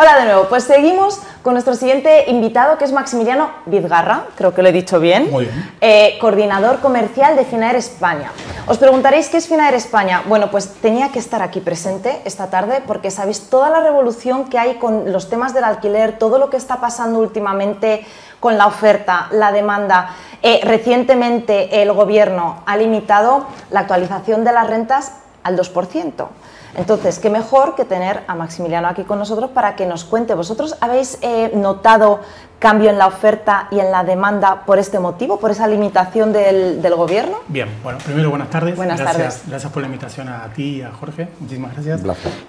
Hola de nuevo, pues seguimos con nuestro siguiente invitado que es Maximiliano Vizgarra, creo que lo he dicho bien, Muy bien. eh, coordinador comercial de Finaer España. Os preguntaréis qué es Finaer España. Bueno, pues tenía que estar aquí presente esta tarde porque sabéis toda la revolución que hay con los temas del alquiler, todo lo que está pasando últimamente con la oferta, la demanda. Eh, recientemente el gobierno ha limitado la actualización de las rentas al 2%. Entonces, qué mejor que tener a Maximiliano aquí con nosotros para que nos cuente. ¿Vosotros habéis eh, notado cambio en la oferta y en la demanda por este motivo, por esa limitación del, del gobierno? Bien, bueno, primero buenas tardes. Buenas gracias, tardes. Gracias por la invitación a ti y a Jorge. Muchísimas gracias.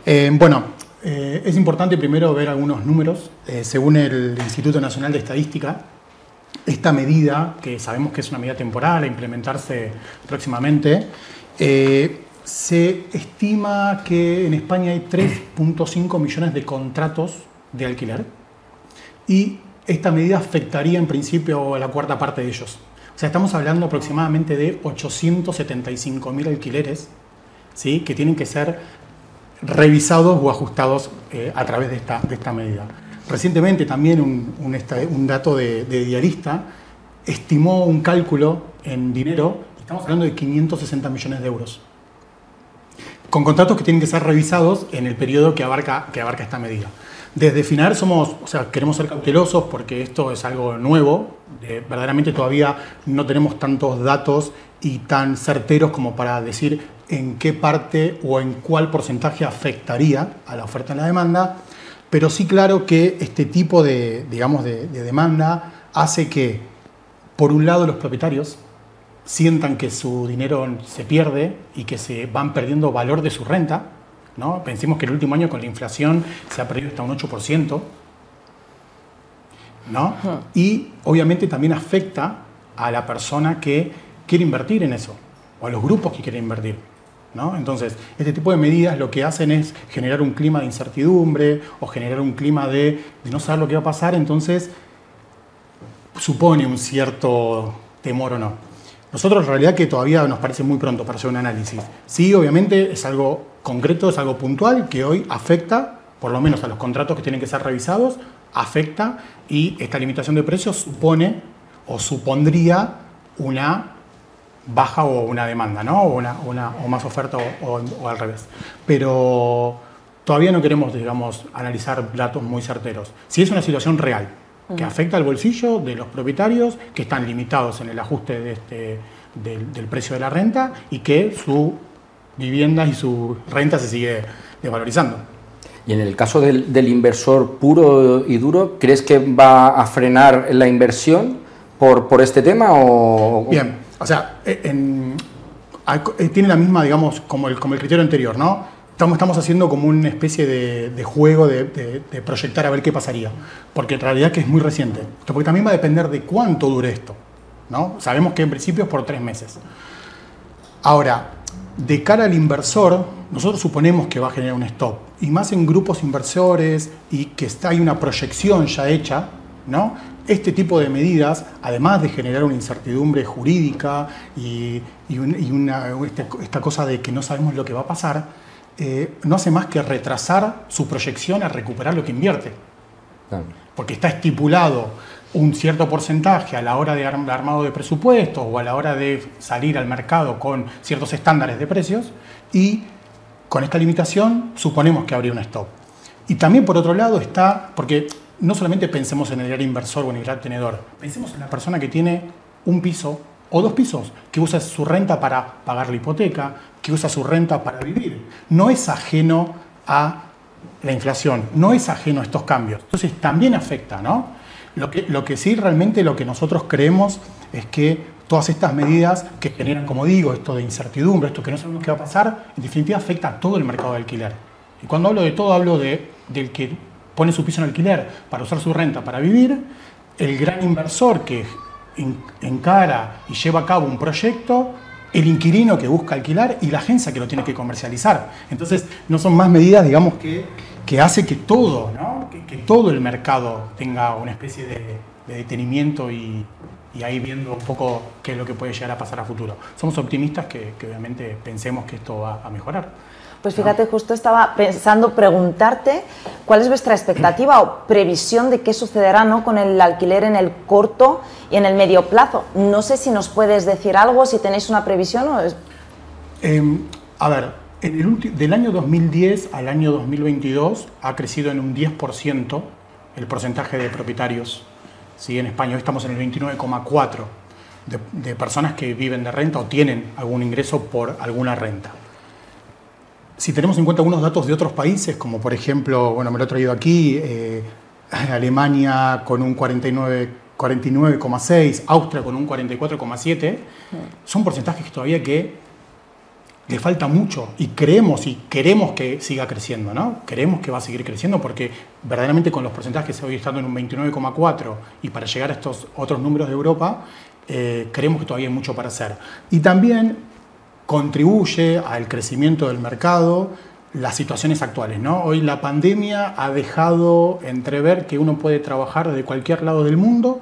Eh, bueno, eh, es importante primero ver algunos números. Eh, según el Instituto Nacional de Estadística, esta medida, que sabemos que es una medida temporal a implementarse próximamente, eh, se estima que en España hay 3.5 millones de contratos de alquiler y esta medida afectaría en principio a la cuarta parte de ellos. O sea, estamos hablando aproximadamente de 875.000 alquileres ¿sí? que tienen que ser revisados o ajustados eh, a través de esta, medida. Recientemente también un dato de, de Diarista estimó un cálculo en dinero, estamos hablando de 560 millones de euros, con contratos que tienen que ser revisados en el periodo que abarca, esta medida. Desde FINAR somos, o sea, queremos ser cautelosos porque esto es algo nuevo, verdaderamente todavía no tenemos tantos datos y tan certeros como para decir en qué parte o en cuál porcentaje afectaría a la oferta y la demanda, pero sí claro que este tipo de demanda hace que, por un lado, los propietarios sientan que su dinero se pierde y que se van perdiendo valor de su renta. ¿no? Pensemos que el último año con la inflación se ha perdido hasta un 8%. ¿no? Y obviamente también afecta a la persona que quiere invertir en eso, o a los grupos que quieren invertir. ¿no? Entonces, este tipo de medidas lo que hacen es generar un clima de incertidumbre o generar un clima de, de no saber lo que va a pasar, entonces supone un cierto temor o no. Nosotros en realidad que todavía nos parece muy pronto para hacer un análisis. Sí, obviamente es algo concreto, es algo puntual que hoy afecta, por lo menos a los contratos que tienen que ser revisados, afecta y esta limitación de precios supone o supondría una baja o una demanda, ¿no? O, una, o más oferta o al revés. Pero todavía no queremos, digamos, analizar datos muy certeros. Si es una situación real, que afecta al bolsillo de los propietarios, que están limitados en el ajuste de este, del, del precio de la renta y que su vivienda y su renta se sigue desvalorizando. Y en el caso del, del inversor puro y duro, ¿crees que va a frenar la inversión por, por este tema? O... Bien, o sea, en- co- eh, tiene la misma, digamos, como el, como el criterio anterior, ¿no? Estamos, haciendo como una especie de, juego de, proyectar a ver qué pasaría, porque en realidad es muy reciente. Porque también va a depender de cuánto dure esto, ¿no? Sabemos que en principio es por tres meses. Ahora, de cara al inversor, nosotros suponemos que va a generar un stop. Y más en grupos inversores y que está, hay una proyección ya hecha, ¿no? Este tipo de medidas, además de generar una incertidumbre jurídica y, este- esta cosa de que no sabemos lo que va a pasar, eh, no hace más que retrasar su proyección a recuperar lo que invierte Claro. porque está estipulado un cierto porcentaje a la hora de armado de presupuestos o a la hora de salir al mercado con ciertos estándares de precios y con esta limitación suponemos que habría un stop. Y también por otro lado está, porque no solamente pensemos en el gran inversor o en el gran tenedor, pensemos en la persona que tiene un piso o dos pisos, que usa su renta para pagar la hipoteca, que usa su renta para vivir. No es ajeno a la inflación, no es ajeno a estos cambios. Entonces también afecta, ¿no? Lo que, lo que sí realmente lo que nosotros creemos es que todas estas medidas que generan, como digo, esto de incertidumbre, esto que no sabemos qué va a pasar, en definitiva afecta a todo el mercado de alquiler. Y cuando hablo de todo, hablo de, del que pone su piso en alquiler para usar su renta para vivir, el gran inversor que encara y lleva a cabo un proyecto, el inquilino que busca alquilar y la agencia que lo tiene que comercializar. Entonces, no son más medidas, digamos, que, que hace que todo, ¿no? que, todo el mercado tenga una especie de, de detenimiento y, y ahí viendo un poco qué es lo que puede llegar a pasar a futuro. Somos optimistas que, que obviamente pensemos que esto va a mejorar. Pues fíjate, justo estaba pensando preguntarte cuál es vuestra expectativa o previsión de qué sucederá ¿no? con el alquiler en el corto y en el medio plazo. No sé si nos puedes decir algo, si tenéis una previsión o em, a ver, del año 2010 al año 2022 ha crecido en un 10% el porcentaje de propietarios. ¿sí? En España hoy estamos en el 29,4% de, personas que viven de renta o tienen algún ingreso por alguna renta. Si tenemos en cuenta algunos datos de otros países, como por ejemplo, bueno, me lo he traído aquí, eh, Alemania con un 49,6, Austria con un 44,7, son porcentajes que todavía que le falta mucho y creemos y queremos que siga creciendo, ¿no? Queremos que va a seguir creciendo porque verdaderamente con los porcentajes que hoy estando en un 29,4 y para llegar a estos otros números de Europa, eh, creemos que todavía hay mucho para hacer. Y también contribuye al crecimiento del mercado las situaciones actuales, ¿no? Hoy la pandemia ha dejado entrever que uno puede trabajar de cualquier lado del mundo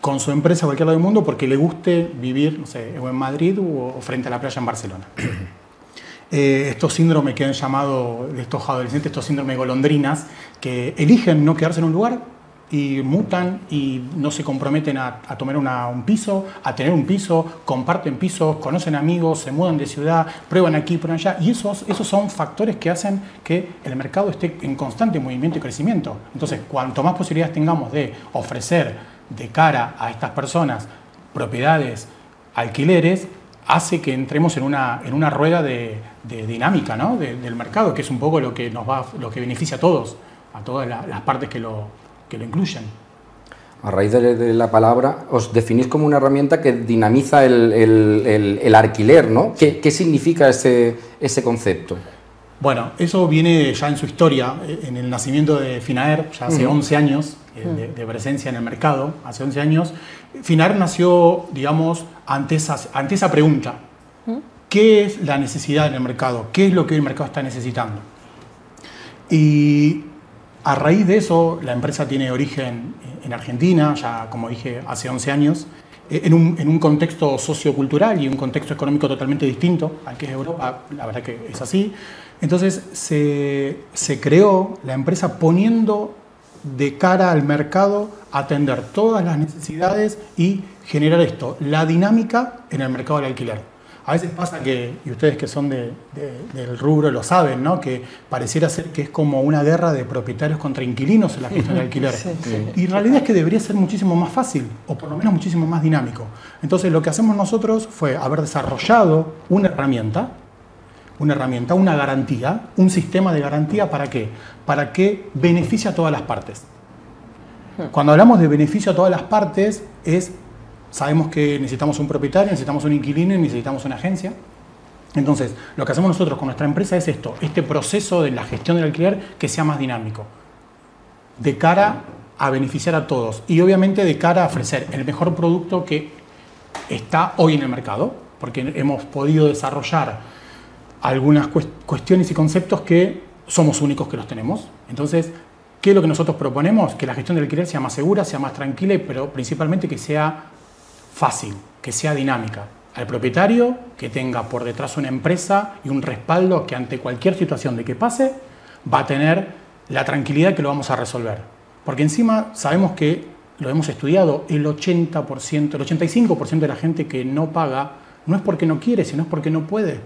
con su empresa a cualquier lado del mundo porque le guste vivir, no sé, en Madrid o frente a la playa en Barcelona. Eh, estos síndromes que han llamado estos adolescentes, estos síndromes golondrinas, que eligen no quedarse en un lugar y mutan y no se comprometen a, tomar un piso, a tener un piso, comparten pisos, conocen amigos, se mudan de ciudad, prueban aquí, prueban allá. Y esos, esos son factores que hacen que el mercado esté en constante movimiento y crecimiento. Entonces, cuanto más posibilidades tengamos de ofrecer de cara a estas personas propiedades, alquileres, hace que entremos en una, en una rueda de, dinámica ¿no? del mercado, que es un poco lo que nos va, lo que beneficia a todos, a todas las partes que lo, que lo incluyen. A raíz de, la palabra, os definís como una herramienta que dinamiza el, el, el, alquiler, ¿no? ¿Qué, ¿Qué, significa ese, ese concepto? Bueno, eso viene ya en su historia, en el nacimiento de Finaer, ya hace 11 años eh, de, presencia en el mercado, hace 11 años. Finaer nació, digamos, ante esa, ante esa pregunta. ¿Qué es la necesidad en el mercado? ¿Qué es lo que el mercado está necesitando? Y a raíz de eso, la empresa tiene origen en Argentina, ya como dije, hace 11 años, eh, en un, en un, contexto sociocultural y un contexto económico totalmente distinto al que es Europa, la verdad que es así. Entonces se, creó la empresa poniendo de cara al mercado atender todas las necesidades y generar esto, la dinámica en el mercado del alquiler. A veces pasa que, y ustedes que son del rubro lo saben, ¿no? que pareciera ser que es como una guerra de propietarios contra inquilinos en la cuestión del alquiler. Y la realidad es que debería ser muchísimo más fácil, o por lo menos muchísimo más dinámico. Entonces lo que hacemos nosotros fue haber desarrollado una herramienta una herramienta, una garantía, un sistema de garantía para qué? Para que beneficie a todas las partes. Cuando hablamos de beneficio a todas las partes, es, sabemos que necesitamos un propietario, necesitamos un inquilino y necesitamos una agencia. Entonces, lo que hacemos nosotros con nuestra empresa es esto, este proceso de la gestión del alquiler que sea más dinámico, de cara a beneficiar a todos y obviamente de cara a ofrecer el mejor producto que está hoy en el mercado, porque hemos podido desarrollar algunas cuestiones y conceptos que somos únicos que los tenemos. Entonces, ¿qué es lo que nosotros proponemos? Que la gestión del alquiler sea más segura, sea más tranquila, pero principalmente que sea fácil, que sea dinámica. Al propietario, que tenga por detrás una empresa y un respaldo que ante cualquier situación de que pase, va a tener la tranquilidad que lo vamos a resolver. Porque encima sabemos que, lo hemos estudiado, el 80%, el 85% de la gente que no paga no es porque no quiere, sino es porque no puede.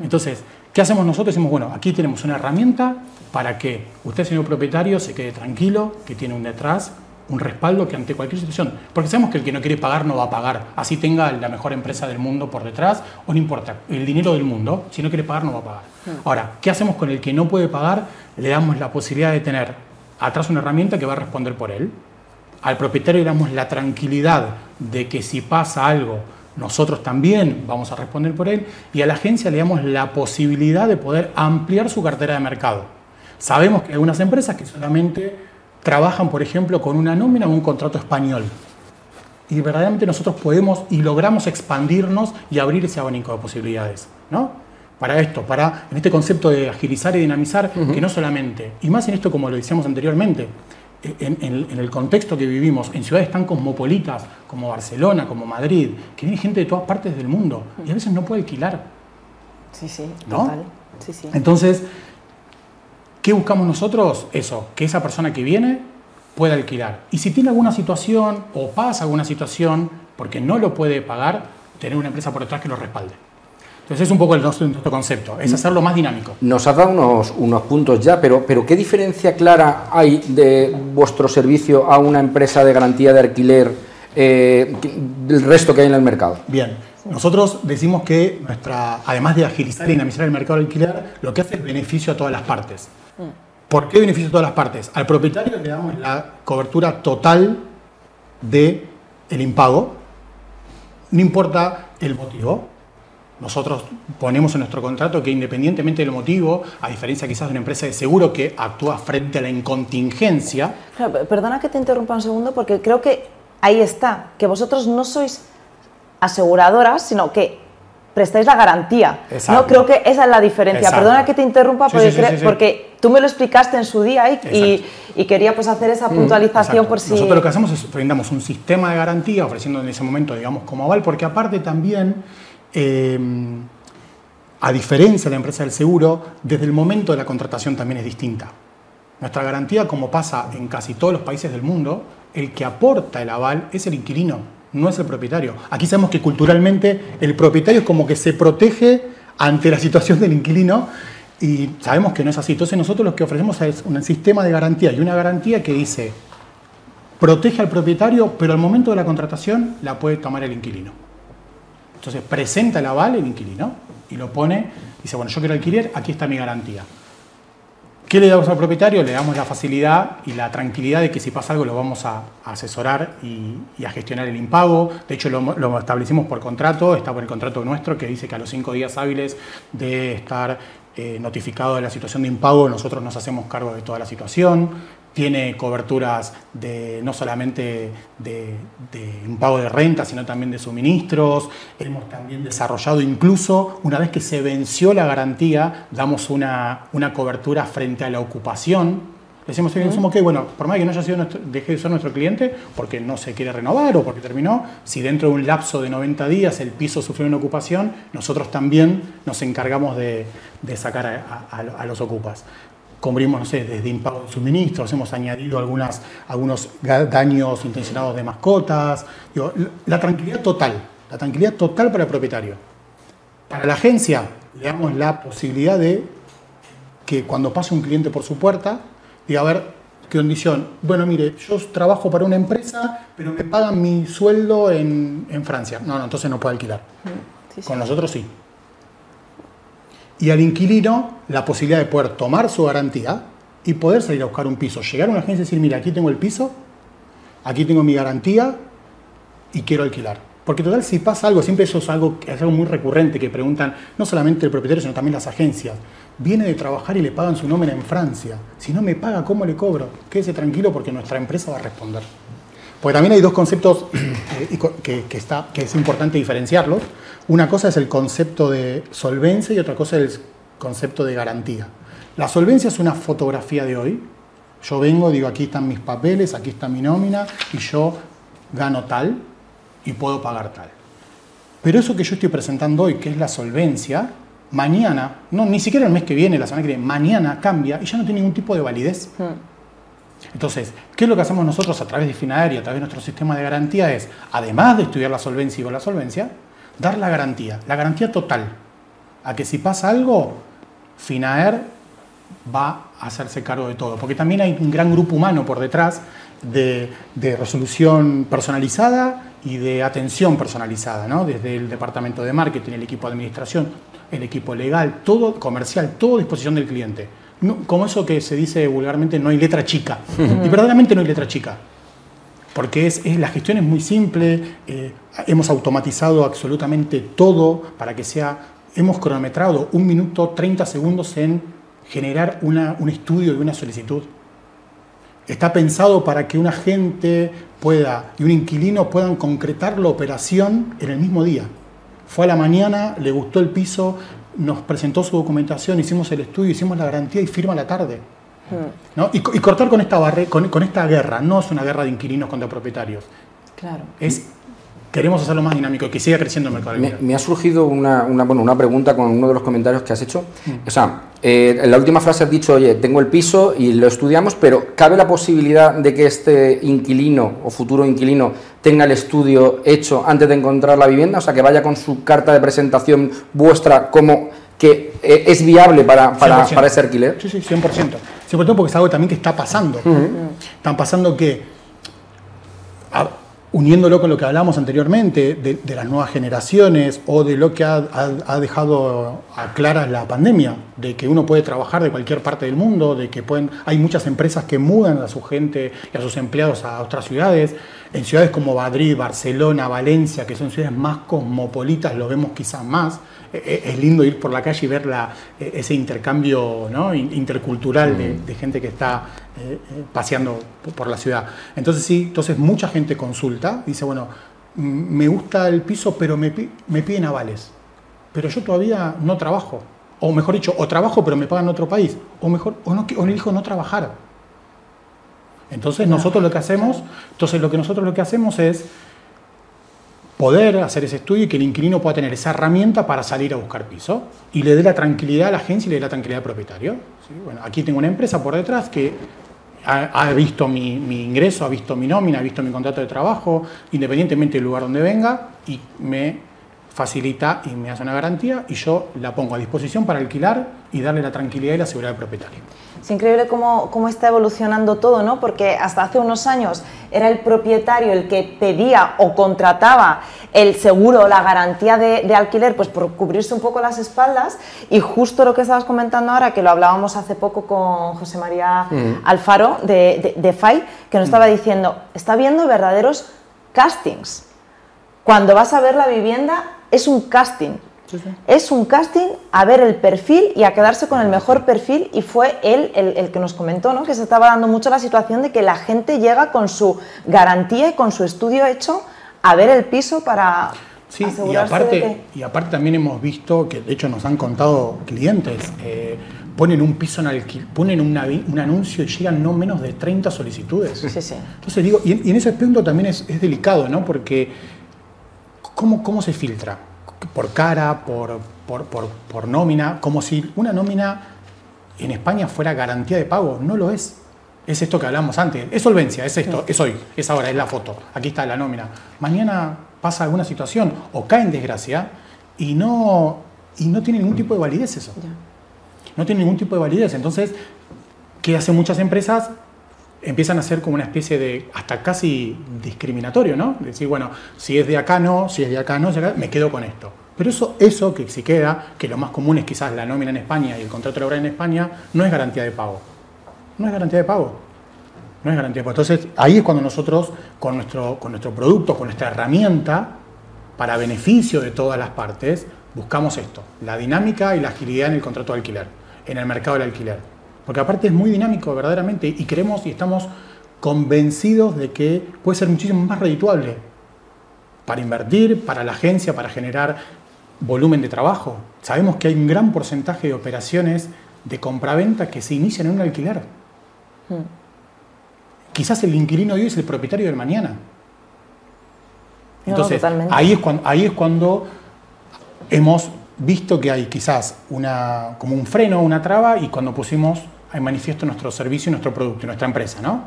Entonces, ¿qué hacemos nosotros? Decimos, bueno, aquí tenemos una herramienta para que usted, señor propietario, se quede tranquilo, que tiene un detrás, un respaldo que ante cualquier situación, porque sabemos que el que no quiere pagar no va a pagar, así tenga la mejor empresa del mundo por detrás, o no importa, el dinero del mundo, si no quiere pagar no va a pagar. Hmm. Ahora, ¿qué hacemos con el que no puede pagar? Le damos la posibilidad de tener atrás una herramienta que va a responder por él. Al propietario le damos la tranquilidad de que si pasa algo nosotros también vamos a responder por él y a la agencia le damos la posibilidad de poder ampliar su cartera de mercado. Sabemos que hay unas empresas que solamente trabajan, por ejemplo, con una nómina o un contrato español. Y verdaderamente nosotros podemos y logramos expandirnos y abrir ese abanico de posibilidades. ¿no? Para esto, para en este concepto de agilizar y dinamizar, que no solamente, y más en esto como lo decíamos anteriormente, en, el contexto que vivimos, en ciudades tan cosmopolitas como Barcelona, como Madrid, que viene gente de todas partes del mundo y a veces no puede alquilar. Sí, sí, total. Sí, sí. Entonces, ¿qué buscamos nosotros? Eso, que esa persona que viene pueda alquilar. Y si tiene alguna situación o pasa alguna situación porque no lo puede pagar, tener una empresa por detrás que lo respalde. Entonces es un poco el nuestro, nuestro concepto, es hacerlo más dinámico. Nos has dado unos, unos puntos ya, pero, pero ¿qué diferencia clara hay de vuestro servicio a una empresa de garantía de alquiler eh, del resto que hay en el mercado? Bien, nosotros decimos que nuestra, además de agilizar y dinamizar el mercado de alquiler, lo que hace es beneficio a todas las partes. ¿Por qué beneficio a todas las partes? Al propietario le damos la cobertura total de el impago, no importa el motivo. Nosotros ponemos en nuestro contrato que independientemente del motivo, a diferencia quizás de una empresa de seguro que actúa frente a la incontingencia, perdona que te interrumpa un segundo porque creo que ahí está, que vosotros no sois aseguradoras, sino que prestáis la garantía. Exacto. No creo que esa es la diferencia. Exacto. Perdona que te interrumpa Sí, porque, sí, sí, tú me lo explicaste en su día y, quería pues hacer esa puntualización Exacto. por si Nosotros lo que hacemos es brindamos un sistema de garantía, ofreciendo en ese momento, digamos, como aval, porque aparte también, eh, a diferencia de la empresa del seguro, desde el momento de la contratación también es distinta. Nuestra garantía, como pasa en casi todos los países del mundo, el que aporta el aval es el inquilino, no es el propietario. Aquí sabemos que culturalmente el propietario es como que se protege ante la situación del inquilino y sabemos que no es así. Entonces nosotros lo que ofrecemos es un sistema de garantía y una garantía que dice protege al propietario, pero al momento de la contratación la puede tomar el inquilino. Entonces presenta el aval el inquilino y lo pone, dice, bueno, yo quiero alquiler, aquí está mi garantía. ¿Qué le damos al propietario? Le damos la facilidad y la tranquilidad de que si pasa algo lo vamos a, asesorar y, a gestionar el impago. De hecho, lo, lo establecimos por contrato, está por el contrato nuestro que dice que a los cinco días hábiles de estar eh, notificado de la situación de impago, nosotros nos hacemos cargo de toda la situación. Tiene coberturas de, no solamente de, de impago de renta, sino también de suministros. Hemos también desarrollado, incluso una vez que se venció la garantía, damos una, una cobertura frente a la ocupación. Decimos, uh ok, bueno, por más que no haya sido nuestro, deje de ser nuestro cliente, porque no se quiere renovar o porque terminó, si dentro de un lapso de 90 días el piso sufrió una ocupación, nosotros también nos encargamos de, de sacar a, a, a los ocupas cubrimos, no sé, desde impago de suministros, hemos añadido algunas, algunos daños intencionados de mascotas. Digo, la tranquilidad total, la tranquilidad total para el propietario. Para la agencia, le damos la posibilidad de que cuando pase un cliente por su puerta, diga, a ver, ¿qué condición? Bueno, mire, yo trabajo para una empresa, pero me pagan mi sueldo en, en Francia. No, no, entonces no puede alquilar. Sí, sí. Con nosotros sí y al inquilino la posibilidad de poder tomar su garantía y poder salir a buscar un piso. Llegar a una agencia y decir, mira, aquí tengo el piso, aquí tengo mi garantía y quiero alquilar. Porque total, si pasa algo, siempre eso es algo, es algo muy recurrente que preguntan no solamente el propietario, sino también las agencias. Viene de trabajar y le pagan su nómina en Francia. Si no me paga, ¿cómo le cobro? Quédese tranquilo porque nuestra empresa va a responder. Porque también hay dos conceptos eh, que, que, está, que es importante diferenciarlos. Una cosa es el concepto de solvencia y otra cosa es el concepto de garantía. La solvencia es una fotografía de hoy. Yo vengo, digo, aquí están mis papeles, aquí está mi nómina y yo gano tal y puedo pagar tal. Pero eso que yo estoy presentando hoy, que es la solvencia, mañana, no, ni siquiera el mes que viene, la semana que viene, mañana cambia y ya no tiene ningún tipo de validez. Hmm. Entonces, ¿qué es lo que hacemos nosotros a través de Finaer y a través de nuestro sistema de garantía? Es, además de estudiar la solvencia y con la solvencia, dar la garantía, la garantía total, a que si pasa algo, Finaer va a hacerse cargo de todo, porque también hay un gran grupo humano por detrás de, de resolución personalizada y de atención personalizada, ¿no? desde el departamento de marketing, el equipo de administración, el equipo legal, todo comercial, todo a disposición del cliente. No, como eso que se dice vulgarmente, no hay letra chica. Y verdaderamente no hay letra chica. Porque es, es la gestión es muy simple, eh, hemos automatizado absolutamente todo para que sea, hemos cronometrado un minuto 30 segundos en generar una, un estudio de una solicitud. Está pensado para que un agente pueda y un inquilino puedan concretar la operación en el mismo día. Fue a la mañana, le gustó el piso, nos presentó su documentación, hicimos el estudio, hicimos la garantía y firma a la tarde. ¿No? Y, y, cortar con esta, barre, con, con, esta guerra, no es una guerra de inquilinos contra propietarios. Claro. Es queremos hacerlo más dinámico, que siga creciendo el mercado. Me, me ha surgido una, una, bueno, una pregunta con uno de los comentarios que has hecho. O sea, eh, en la última frase has dicho, oye, tengo el piso y lo estudiamos, pero ¿cabe la posibilidad de que este inquilino o futuro inquilino tenga el estudio hecho antes de encontrar la vivienda? O sea, que vaya con su carta de presentación vuestra como que eh, es viable para, para, 100%. para ese alquiler. Sí, sí, 100%. Sobre todo porque es algo también que está pasando. Están pasando que, a- uniéndolo con lo que hablábamos anteriormente, de, de las nuevas generaciones o de lo que ha, ha- ha dejado a claras la pandemia, de que uno puede trabajar de cualquier parte del mundo, de que pueden, hay muchas empresas que mudan a su gente y a sus empleados a otras ciudades. En ciudades como Madrid, Barcelona, Valencia, que son ciudades más cosmopolitas, lo vemos quizás más. Eh, eh, Es lindo ir por la calle y ver la- eh, ese intercambio ¿no? in- intercultural de, de gente que está eh, paseando por- la ciudad. Entonces sí, entonces mucha gente consulta, dice, bueno, me gusta el piso, pero me, me piden avales. Pero yo todavía no trabajo. O mejor dicho, o trabajo pero me pagan en otro país. O mejor, o, no, o elijo no trabajar. Entonces nosotros lo que hacemos, entonces lo que nosotros lo que hacemos es poder hacer ese estudio y que el inquilino pueda tener esa herramienta para salir a buscar piso y le dé la tranquilidad a la agencia y le dé la tranquilidad al propietario. Bueno, aquí tengo una empresa por detrás que ha, ha visto mi, mi ingreso, ha visto mi nómina, ha visto mi contrato de trabajo, independientemente del lugar donde venga, y me facilita y me hace una garantía y yo la pongo a disposición para alquilar y darle la tranquilidad y la seguridad al propietario. Es increíble cómo, cómo está evolucionando todo, ¿no? Porque hasta hace unos años era el propietario el que pedía o contrataba el seguro o la garantía de, de alquiler, pues por cubrirse un poco las espaldas. Y justo lo que estabas comentando ahora, que lo hablábamos hace poco con José María Alfaro de, de, de FAI, que nos estaba diciendo, está viendo verdaderos castings. Cuando vas a ver la vivienda, es un casting. Es un casting a ver el perfil y a quedarse con el mejor perfil y fue él el, el que nos comentó, ¿no? que se estaba dando mucho la situación de que la gente llega con su garantía y con su estudio hecho a ver el piso para Sí, y asegurarse aparte, de que... y aparte también hemos visto que de hecho nos han contado clientes, eh, ponen un piso en alquiler, ponen un anuncio y llegan no menos de 30 solicitudes. Sí, sí. Entonces digo, y en, y en ese aspecto también es, es delicado, ¿no? Porque ¿cómo, cómo se filtra? Por cara, por, por, por- por nómina, como si una nómina en España fuera garantía de pago. No lo es. Es esto que hablamos antes. Es solvencia, es esto, es hoy, es ahora, es la foto. Aquí está la nómina. Mañana pasa alguna situación o cae en desgracia y no, y no tiene ningún tipo de validez eso. No tiene ningún tipo de validez. Entonces, ¿qué hacen muchas empresas? Empiezan a ser como una especie de, hasta casi discriminatorio, ¿no? Decir, bueno, si es de acá no, si es de acá no, me quedo con esto. Pero eso, eso que si queda, que lo más común es quizás la nómina en España y el contrato laboral en España, no es garantía de pago. No es garantía de pago. No es garantía de pago. Entonces, ahí es cuando nosotros, con nuestro, con nuestro producto, con nuestra herramienta, para beneficio de todas las partes, buscamos esto, la dinámica y la agilidad en el contrato de alquiler, en el mercado del alquiler. Porque aparte es muy dinámico verdaderamente y creemos y estamos convencidos de que puede ser muchísimo más redituable para invertir, para la agencia, para generar volumen de trabajo. Sabemos que hay un gran porcentaje de operaciones de compraventa que se inician en un alquiler. Quizás el inquilino de hoy es el propietario del mañana. Entonces, ahí, es cuando, ahí es cuando hemos visto que hay quizás una, como un freno, una traba, y cuando pusimos en manifiesto nuestro servicio y nuestro producto nuestra empresa, ¿no?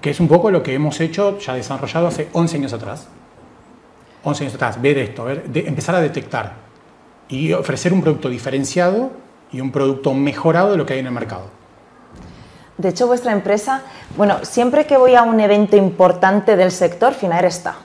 Que es un poco lo que hemos hecho, ya desarrollado hace 11 años atrás. 11 años atrás, ver esto, ver, de- empezar a detectar y ofrecer un producto diferenciado y un producto mejorado de lo que hay en el mercado. De hecho, vuestra empresa, bueno, siempre que voy a un evento importante del sector, Finaer está.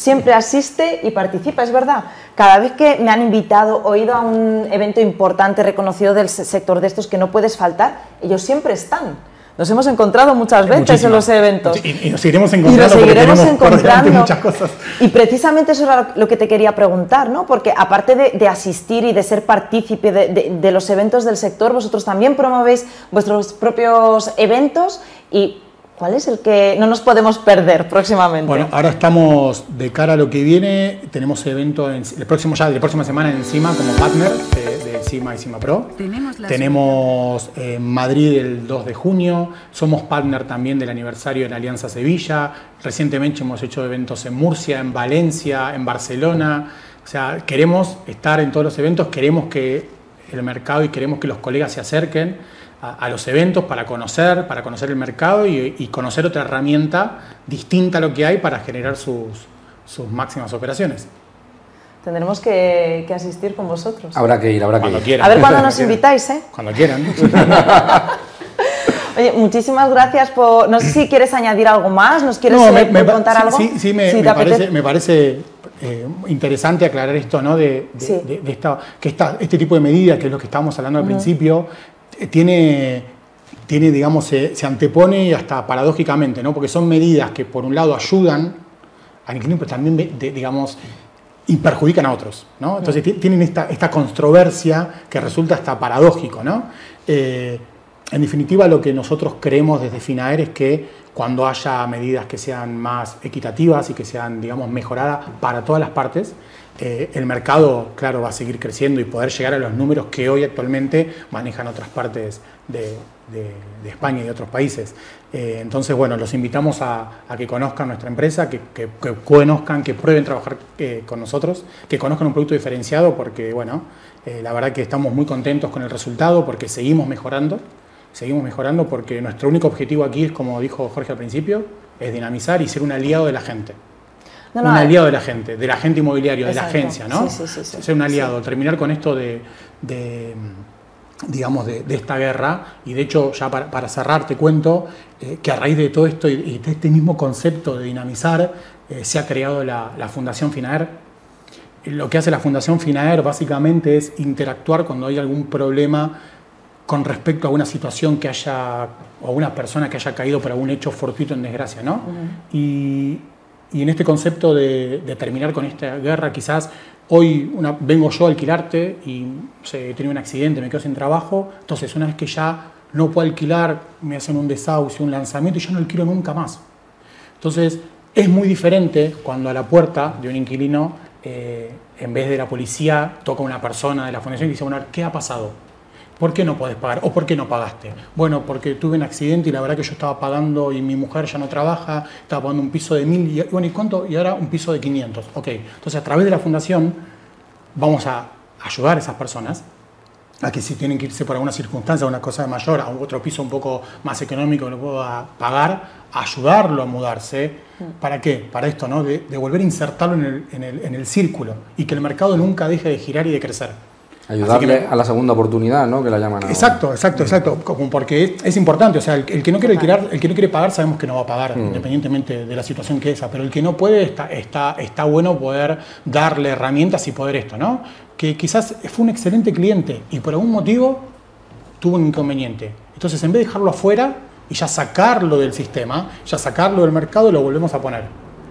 Siempre asiste y participa, es verdad. Cada vez que me han invitado o ido a un evento importante reconocido del se- sector de estos que no puedes faltar, ellos siempre están. Nos hemos encontrado muchas veces en los eventos. Y, y nos seguiremos Y encontrando seguiremos tenemos por delante encontrando. muchas cosas. Y precisamente eso era lo que te quería preguntar, ¿no? Porque aparte de, de asistir y de ser partícipe de, de- de los eventos del sector, vosotros también promovéis vuestros propios eventos y ¿cuál es el que no nos podemos perder próximamente? Bueno, ahora estamos de cara a lo que viene. Tenemos evento en, el próximo ya, de la próxima semana encima como partner de, de ICIMA y CIMA Pro. Tenemos, eh, Madrid el 2 de junio, somos partner también del aniversario de la Alianza Sevilla, recientemente hemos hecho eventos en Murcia, en Valencia, en Barcelona, o sea, queremos estar en todos los eventos, queremos que el mercado y queremos que los colegas se acerquen a, los eventos para conocer, para conocer el mercado y, conocer otra herramienta distinta a lo que hay para generar sus, sus máximas operaciones. Tendremos que, asistir con vosotros. Habrá que ir, habrá que ir. A ver cuándo nos invitáis, ¿eh? Cuando quieran. Oye, muchísimas gracias por... No sé si quieres añadir algo más, ¿nos quieres eh, contar algo? Sí, sí me, parece, me parece eh, interesante aclarar esto, ¿no? De, esta, que este tipo de medidas, que es lo que estábamos hablando al principio, tiene, tiene digamos, se, se, antepone hasta paradójicamente, ¿no? Porque son medidas que por un lado ayudan al inquilino, pero también, digamos, y perjudican a otros. ¿no? Entonces tienen esta, esta controversia que resulta hasta paradójico. ¿no? Eh, en definitiva, lo que nosotros creemos desde FINAER es que cuando haya medidas que sean más equitativas y que sean, digamos, mejoradas para todas las partes, eh, el mercado, claro, va a seguir creciendo y poder llegar a los números que hoy actualmente manejan otras partes de, España y de otros países. Eh, entonces, bueno, los invitamos a, que conozcan nuestra empresa, que, conozcan, que prueben trabajar eh, con nosotros, que conozcan un producto diferenciado, porque, bueno, la verdad que estamos muy contentos con el resultado, porque seguimos mejorando, seguimos mejorando, porque nuestro único objetivo aquí es, como dijo Jorge al principio, es dinamizar y ser un aliado de la gente un aliado de la gente, del agente inmobiliario, de la agencia, ¿no? Sí, sí, sí, Ser un aliado, terminar con esto de, digamos, de, esta guerra. Y de hecho, ya para, cerrar, te cuento eh, que a raíz de todo esto y de este mismo concepto de dinamizar, eh, se ha creado la, Fundación FINAER. Lo que hace la Fundación FINAER básicamente es interactuar cuando hay algún problema con respecto a una situación que haya, o a una persona que haya caído por algún hecho fortuito en desgracia, ¿no? y, y en este concepto de, terminar con esta guerra, quizás hoy vengo yo a alquilarte y tenido un accidente, me quedo sin trabajo, entonces una vez que ya no puedo alquilar, me hacen un desahucio, un lanzamiento y yo no alquilo nunca más. Entonces es muy diferente cuando a la puerta de un inquilino, eh, en vez de la policía, toca una persona de la fundación y dice, bueno, ¿qué ha pasado? ¿Por qué no puedes pagar? ¿O por qué no pagaste? Bueno, porque tuve un accidente y la verdad que yo estaba pagando y mi mujer ya no trabaja, estaba pagando un piso de mil y bueno, ¿y cuánto? Y ahora un piso de 500. Ok, entonces a través de la fundación vamos a ayudar a esas personas a que si tienen que irse por alguna circunstancia, una cosa mayor, a otro piso un poco más económico que lo pueda pagar, ayudarlo a mudarse. ¿Para qué? Para esto, ¿no? De, volver a insertarlo en el, en, el, en el círculo y que el mercado nunca deje de girar y de crecer. Ayudarle a la segunda oportunidad, ¿no? Que la llaman. Exacto, exacto, exacto. Porque es, importante, o sea, el, que no quiere alquilar, el que no quiere pagar, sabemos que no va a pagar, mm. independientemente de la situación que esa. Pero el que no puede, está, está, está bueno poder darle herramientas y poder esto, ¿no? Que quizás fue un excelente cliente y por algún motivo tuvo un inconveniente. Entonces, en vez de dejarlo afuera y ya sacarlo del sistema, ya sacarlo del mercado, lo volvemos a poner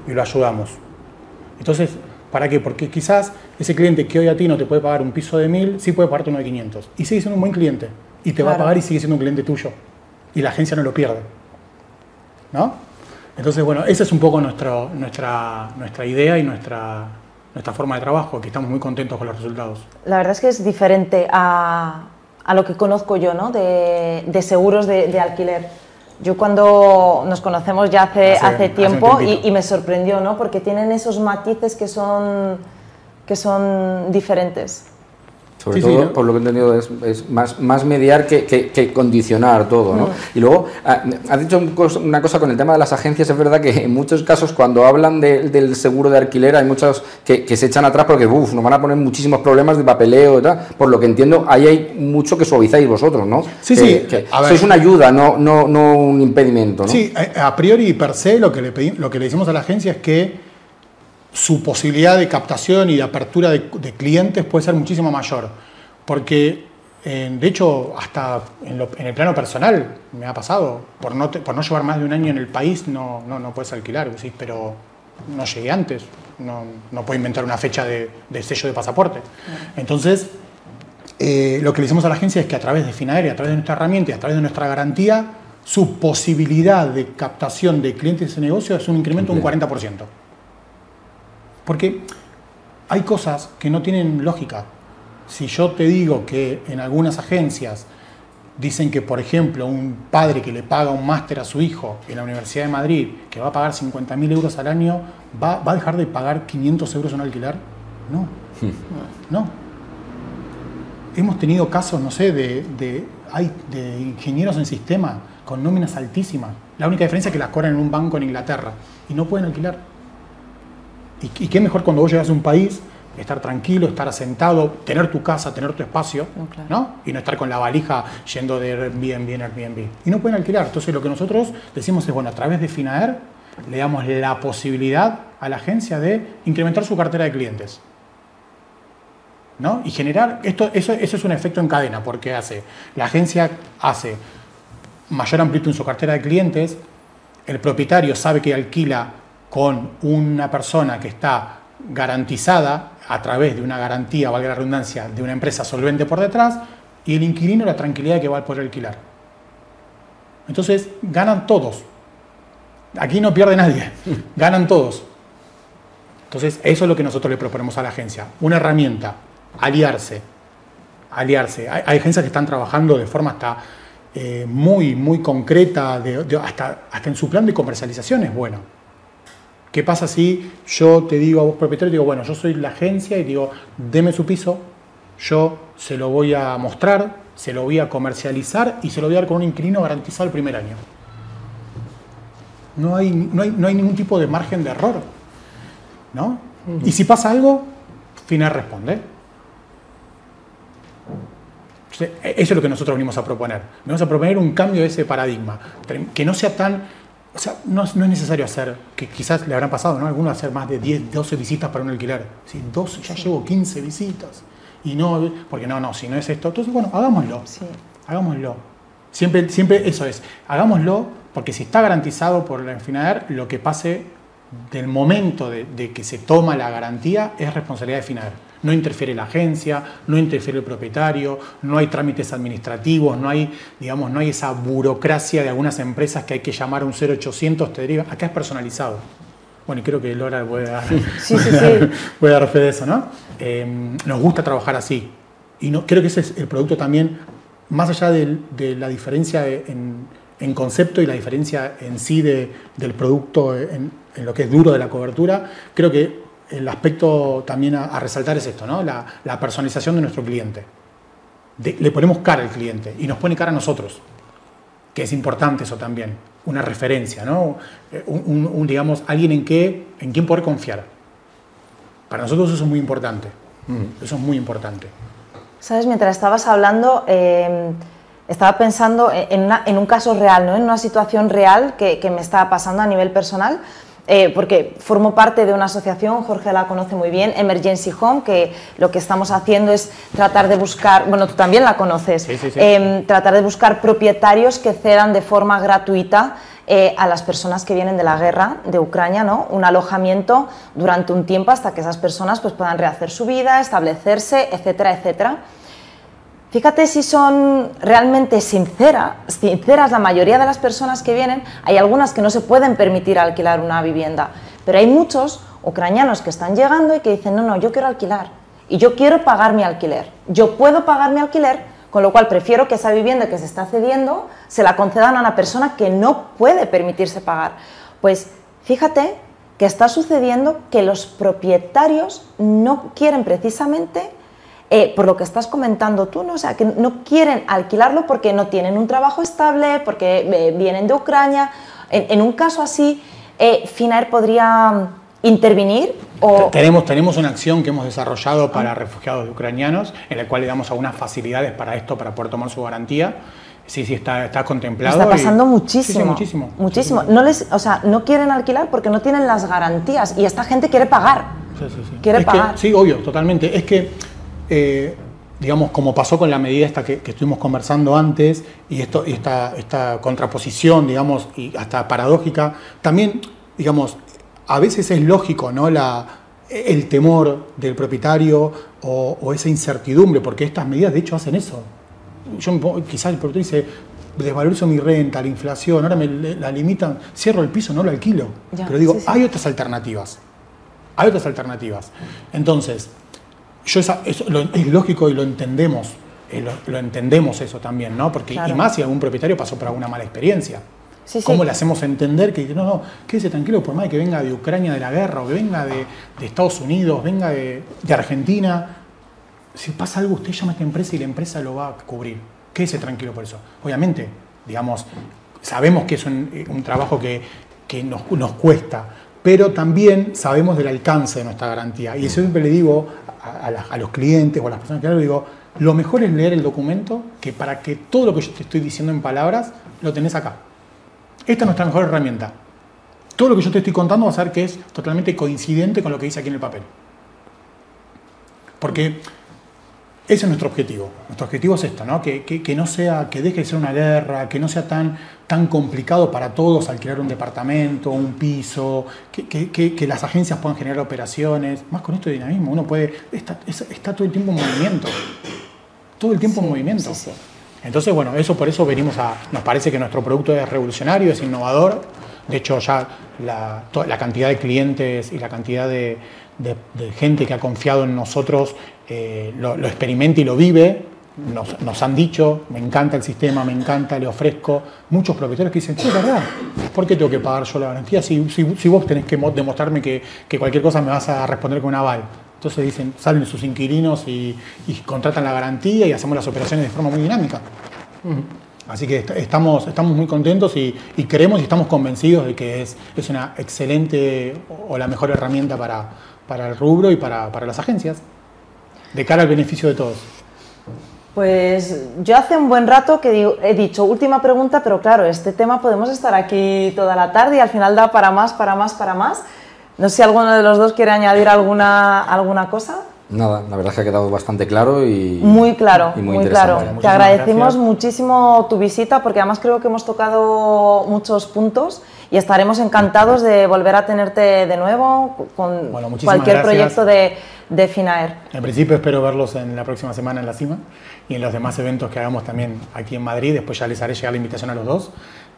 y lo ayudamos. Entonces, ¿Para qué? Porque quizás ese cliente que hoy a ti no te puede pagar un piso de 1000, sí puede pagarte uno de 500. Y sigue siendo un buen cliente. Y te va a pagar y sigue siendo un cliente tuyo. Y la agencia no lo pierde. ¿No? Entonces, bueno, esa es un poco nuestro, nuestra, nuestra idea y nuestra, nuestra forma de trabajo, que estamos muy contentos con los resultados. La verdad es que es diferente a, a lo que conozco yo, ¿no? De, de seguros de, de alquiler yo cuando nos conocemos ya hace, hace, tiempo y, me sorprendió, ¿no? Porque tienen esos matices que son, que son diferentes. Sobre todo, por lo que he entendido, es, más, más mediar que, condicionar todo. ¿no? Y luego, ah, has dicho una cosa con el tema de las agencias. Es verdad que en muchos casos, cuando hablan del seguro de alquiler, hay muchos que, se echan atrás porque uf, nos van a poner muchísimos problemas de papeleo y tal. Por lo que entiendo, ahí hay mucho que suavizáis vosotros, ¿no? Sí, sí. sois una ayuda, no, no, no un impedimento. ¿no? Sí, a priori, per se, lo que, le lo que le decimos a la agencia es que su posibilidad de captación y de apertura de, clientes puede ser muchísimo mayor. Porque, eh, de hecho, hasta en, el plano personal me ha pasado, por no, por no llevar más de un año en el país no, no, no puedes alquilar, ¿sí? pero no llegué antes, no, no puedo inventar una fecha de, sello de pasaporte. Entonces, eh, lo que le decimos a la agencia es que a través de Finaer y a través de nuestra herramienta y a través de nuestra garantía, su posibilidad de captación de clientes de negocio es un incremento de un 40%. Porque hay cosas que no tienen lógica. Si yo te digo que en algunas agencias dicen que, por ejemplo, un padre que le paga un máster a su hijo en la Universidad de Madrid, que va a pagar 50.000 euros al año, ¿va, ¿va, a dejar de pagar 500 euros en alquiler? No. Hmm. No. Hemos tenido casos, no sé, de, de, hay, de ingenieros en sistema con nóminas altísimas. La única diferencia es que las cobran en un banco en Inglaterra y no pueden alquilar. ¿Y, y qué mejor cuando vos llegas a un país estar tranquilo, estar asentado, tener tu casa, tener tu espacio, no, Y no estar con la valija yendo de Airbnb en Airbnb. Y no pueden alquilar. Entonces lo que nosotros decimos es, bueno, a través de Finaer le damos la posibilidad a la agencia de incrementar su cartera de clientes. ¿No? Y generar, esto, eso, eso es un efecto en cadena, porque hace, la agencia hace mayor amplitud en su cartera de clientes, el propietario sabe que alquila con una persona que está garantizada a través de una garantía, valga la redundancia, de una empresa solvente por detrás, y el inquilino la tranquilidad de que va a poder alquilar. Entonces, ganan todos. Aquí no pierde nadie, ganan todos. Entonces, eso es lo que nosotros le proponemos a la agencia. Una herramienta, aliarse. Aliarse. Hay, agencias que están trabajando de forma hasta eh, muy, muy concreta, hasta, hasta en su plan de comercialización es bueno ¿Qué pasa si yo te digo a vos propietario, digo, bueno, yo soy la agencia y digo, deme su piso, yo se lo voy a mostrar, se lo voy a comercializar y se lo voy a dar con un inquilino garantizado el primer año? No hay, no hay, no hay ningún tipo de margen de error. ¿no? Y si pasa algo, FINER responde. Eso es lo que nosotros venimos a proponer. Venimos a proponer un cambio de ese paradigma, que no sea tan o sea, no, es necesario hacer, que quizás le habrán pasado, ¿no? Algunos hacer más de 10, 12 visitas para un alquiler. Sí, 12, ya llevo 15 visitas. Y no, porque no, no, si no es esto. Entonces, bueno, hagámoslo. Sí. Hagámoslo. Siempre, siempre eso es, hagámoslo porque si está garantizado por la FINAER, lo que pase del momento de, de que se toma la garantía es responsabilidad de FINAER no interfiere la agencia, no interfiere el propietario, no hay trámites administrativos, no hay, digamos, no hay esa burocracia de algunas empresas que hay que llamar a un 0800, te deriva. Acá es personalizado. Bueno, y creo que Laura puede dar, sí, sí, puede dar fe de eso, ¿no? Em, nos gusta trabajar así. Y no, creo que ese es el producto también, más allá de, la diferencia en, concepto y la diferencia en sí del producto en, en, lo que es duro de la cobertura, creo que el aspecto también a, resaltar es esto, ¿no? la, personalización de nuestro cliente. le ponemos cara al cliente y nos pone cara a nosotros, que es importante eso también, una referencia, ¿no? Eh, un, digamos, alguien en, que, en quien poder confiar. Para nosotros eso es muy importante, mm. eso es muy importante. Sabes, mientras estabas hablando, em, estaba pensando en, un caso real, ¿no? en una situación real que, que me estaba pasando a nivel personal. Eh, porque formo parte de una asociación, Jorge la conoce muy bien, Emergency Home, que lo que estamos haciendo es tratar de buscar, bueno, tú también la conoces, em, tratar de buscar propietarios que cedan de forma gratuita eh, a las personas que vienen de la guerra de Ucrania, ¿no? Un alojamiento durante un tiempo hasta que esas personas pues, puedan rehacer su vida, establecerse, etcétera, etcétera. Fíjate si son realmente sinceras, sinceras la mayoría de las personas que vienen. Hay algunas que no se pueden permitir alquilar una vivienda, pero hay muchos ucranianos que están llegando y que dicen, no, no, yo quiero alquilar y yo quiero pagar mi alquiler. Yo puedo pagar mi alquiler, con lo cual prefiero que esa vivienda que se está cediendo se la concedan a una persona que no puede permitirse pagar. Pues fíjate que está sucediendo que los propietarios no quieren precisamente eh, por lo que estás comentando tú, ¿no? O sea, que no quieren alquilarlo porque no tienen un trabajo estable, porque eh, vienen de Ucrania. En, un caso así, eh, FINAER podría mm, intervenir o... Tenemos, tenemos una acción que hemos desarrollado para refugiados ucranianos, en la cual le damos algunas facilidades para esto, para poder tomar su garantía. Sí, sí, está, está contemplado. Está pasando muchísimo. muchísimo. Muchísimo. No, les, o sea, no quieren alquilar porque no tienen las garantías y esta gente quiere pagar. Sí, sí, sí. Quiere pagar. sí, obvio, totalmente. Es que eh, digamos, como pasó con la medida esta que, estuvimos conversando antes, y, esto, esta, esta contraposición, digamos, y hasta paradójica, también, digamos, a veces es lógico, ¿no? La, el temor del propietario o, esa incertidumbre, porque estas medidas de hecho hacen eso. Yo quizás el propietario dice, desvalorizo mi renta, la inflación, ahora me la limitan, cierro el piso, no lo alquilo. Pero digo, hay otras alternativas. Hay otras alternativas. Entonces, yo es lógico y lo entendemos, eh, lo, entendemos eso también, ¿no? Porque y más si algún propietario pasó por alguna mala experiencia. ¿Cómo le hacemos entender que no, no, quédese tranquilo, por más que venga de Ucrania de la guerra, o que venga de, Estados Unidos, venga de, Argentina, si pasa algo, usted llama a esta empresa y la empresa lo va a cubrir. Quédese tranquilo por eso. Obviamente, digamos, sabemos que es un, trabajo que, nos, nos, cuesta, pero también sabemos del alcance de nuestra garantía. Y eso siempre le digo a, los clientes o a las personas que hablo, digo, lo mejor es leer el documento que para que todo lo que yo te estoy diciendo en palabras lo tenés acá. Esta es nuestra mejor herramienta. Todo lo que yo te estoy contando va a ser que es totalmente coincidente con lo que dice aquí en el papel. Porque ese es nuestro objetivo. Nuestro objetivo es esto, ¿no? Que, no sea, que deje de ser una guerra, que no sea tan, tan complicado para todos alquilar un departamento, un piso, que, las agencias puedan generar operaciones. Más con esto de dinamismo, uno puede. Está, todo el tiempo en movimiento. Todo el tiempo en movimiento. Entonces, bueno, eso por eso venimos a. Nos parece que nuestro producto es revolucionario, es innovador. De hecho, ya la, la cantidad de clientes y la cantidad de, de, gente que ha confiado en nosotros eh, lo, experimenta y lo vive. Nos, han dicho, me encanta el sistema, me encanta, le ofrezco. Muchos propietarios que dicen, es verdad, ¿por qué tengo que pagar yo la garantía si, si, vos tenés que demostrarme que, cualquier cosa me vas a responder con un aval? Entonces dicen, salen sus inquilinos y, contratan la garantía y hacemos las operaciones de forma muy dinámica. Así que estamos, estamos muy contentos y, creemos y estamos convencidos de que es, es una excelente o la mejor herramienta para, para el rubro y para, para las agencias, de cara al beneficio de todos. Pues yo hace un buen rato que he dicho última pregunta, pero claro, este tema podemos estar aquí toda la tarde y al final da para más, para más, para más. No sé si alguno de los dos quiere añadir alguna, alguna cosa. Nada, la verdad es que ha quedado bastante claro y muy claro, muy, claro. Te agradecemos muchísimo tu visita porque además creo que hemos tocado muchos puntos y estaremos encantados de volver a tenerte de nuevo con cualquier proyecto de, de, Finaer. En principio espero verlos en la próxima semana en la cima y en los demás eventos que hagamos también aquí en Madrid. Después ya les haré llegar la invitación a los dos.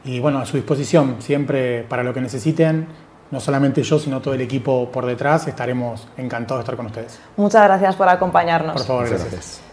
Y bueno, a su disposición, siempre para lo que necesiten, no solamente yo, sino todo el equipo por detrás, estaremos encantados de estar con ustedes. Muchas gracias por acompañarnos. Por favor, gracias.